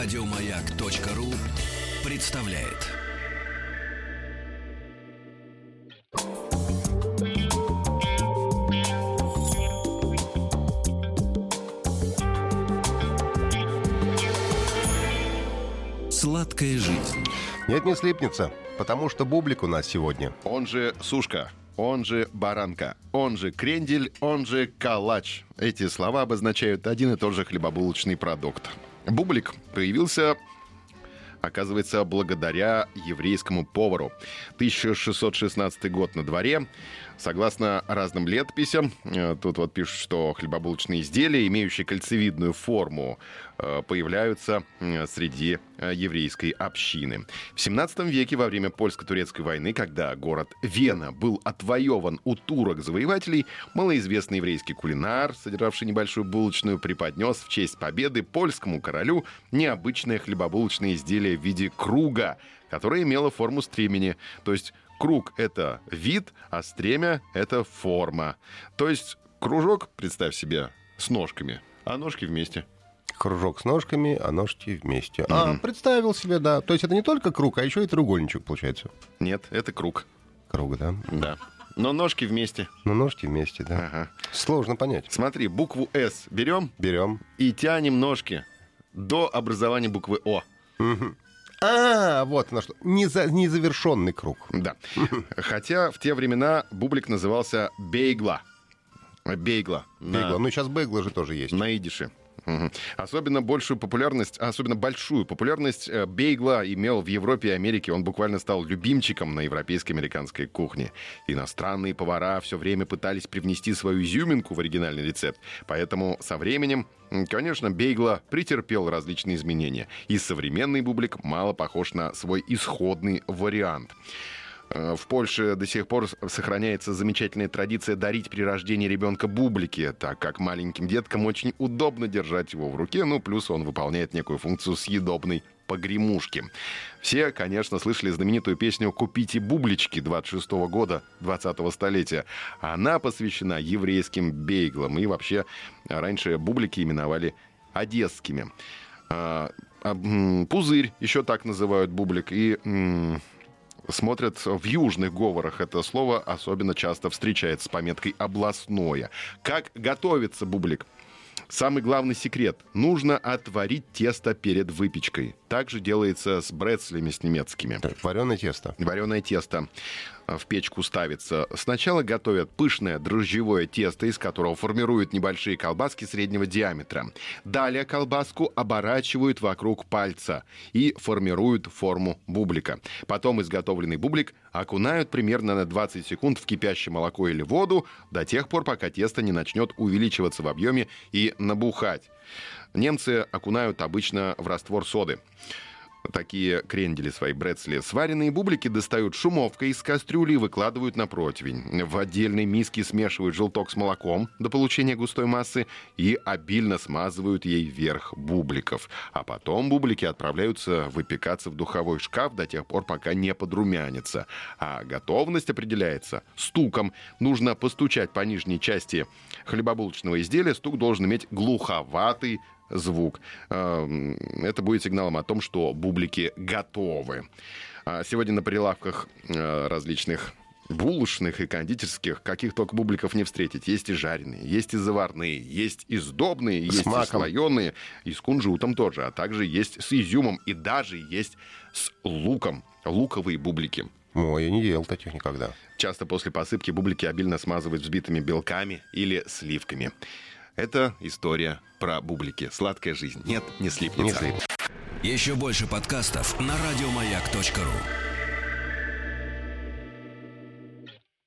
Радиомаяк.ру представляет. Сладкая жизнь. Нет, не слипнется, потому что бублик у нас сегодня. Он же сушка, он же баранка, он же крендель, он же калач. Эти слова обозначают один и тот же хлебобулочный продукт. Бублик появился оказывается, благодаря еврейскому повару. 1616 год на дворе. Согласно разным летописям, э, тут вот пишут, что хлебобулочные изделия, имеющие кольцевидную форму, э, появляются э, среди еврейской общины. В 17 веке, во время польско-турецкой войны, когда город Вена был отвоеван у турок-завоевателей, малоизвестный еврейский кулинар, содержавший небольшую булочную, преподнес в честь победы польскому королю необычное хлебобулочное изделие в виде круга, которое имело форму стремени, то есть Круг — это вид, а стремя — это форма. То есть кружок, представь себе, с ножками, а ножки вместе. Кружок с ножками, а ножки вместе. Mm-hmm. А, представил себе, да. То есть это не только круг, а еще и треугольничек получается. Нет, это круг. Круг, да? Да. Но ножки вместе. Но ножки вместе, да. Ага. Сложно понять. Смотри, букву «С» берем. Берем. И тянем ножки до образования буквы «О». Угу. А, вот на что. Неза, незавершенный круг. Да. Хотя в те времена бублик назывался бейгла. Бейгла. Бейгла. На... Ну, сейчас бейгла же тоже есть. На идише. Особенно большую популярность, особенно большую популярность э, бейгла имел в Европе и Америке. Он буквально стал любимчиком на европейской американской кухне. Иностранные повара все время пытались привнести свою изюминку в оригинальный рецепт. Поэтому со временем, конечно, бейгла претерпел различные изменения. И современный бублик мало похож на свой исходный вариант. Э, в Польше до сих пор сохраняется замечательная традиция дарить при рождении ребенка бублики, так как маленьким деткам очень удобно держать его в руке, ну, плюс он выполняет некую функцию съедобной погремушки. Все, конечно, слышали знаменитую песню «Купите бублички» 26 -го года 20-го столетия. Она посвящена еврейским бейглам. И вообще раньше бублики именовали одесскими. А, а, пузырь, еще так называют бублик. И смотрят в южных говорах. Это слово особенно часто встречается с пометкой «областное». Как готовится бублик? Самый главный секрет. Нужно отварить тесто перед выпечкой. Также делается с брецлями с немецкими. Вареное тесто. Вареное тесто в печку ставится. Сначала готовят пышное дрожжевое тесто, из которого формируют небольшие колбаски среднего диаметра. Далее колбаску оборачивают вокруг пальца и формируют форму бублика. Потом изготовленный бублик окунают примерно на 20 секунд в кипящее молоко или воду до тех пор, пока тесто не начнет увеличиваться в объеме и набухать. Немцы окунают обычно в раствор соды такие крендели свои брецли. Сваренные бублики достают шумовкой из кастрюли и выкладывают на противень. В отдельной миске смешивают желток с молоком до получения густой массы и обильно смазывают ей верх бубликов. А потом бублики отправляются выпекаться в духовой шкаф до тех пор, пока не подрумянится. А готовность определяется стуком. Нужно постучать по нижней части хлебобулочного изделия. Стук должен иметь глуховатый звук. Эм, это будет сигналом о том, что бублики готовы. А сегодня на прилавках э, различных булочных и кондитерских, каких только бубликов не встретить. Есть и жареные, есть и заварные, есть и сдобные, с есть маком. и слоеные, и с кунжутом тоже, а также есть с изюмом, и даже есть с луком, луковые бублики. Ой, я не ел таких никогда. Часто после посыпки бублики обильно смазывают взбитыми белками или сливками. Это история про бублики. Сладкая жизнь. Нет, не слипнется. Не слип. Еще больше подкастов на радиомаяк.ру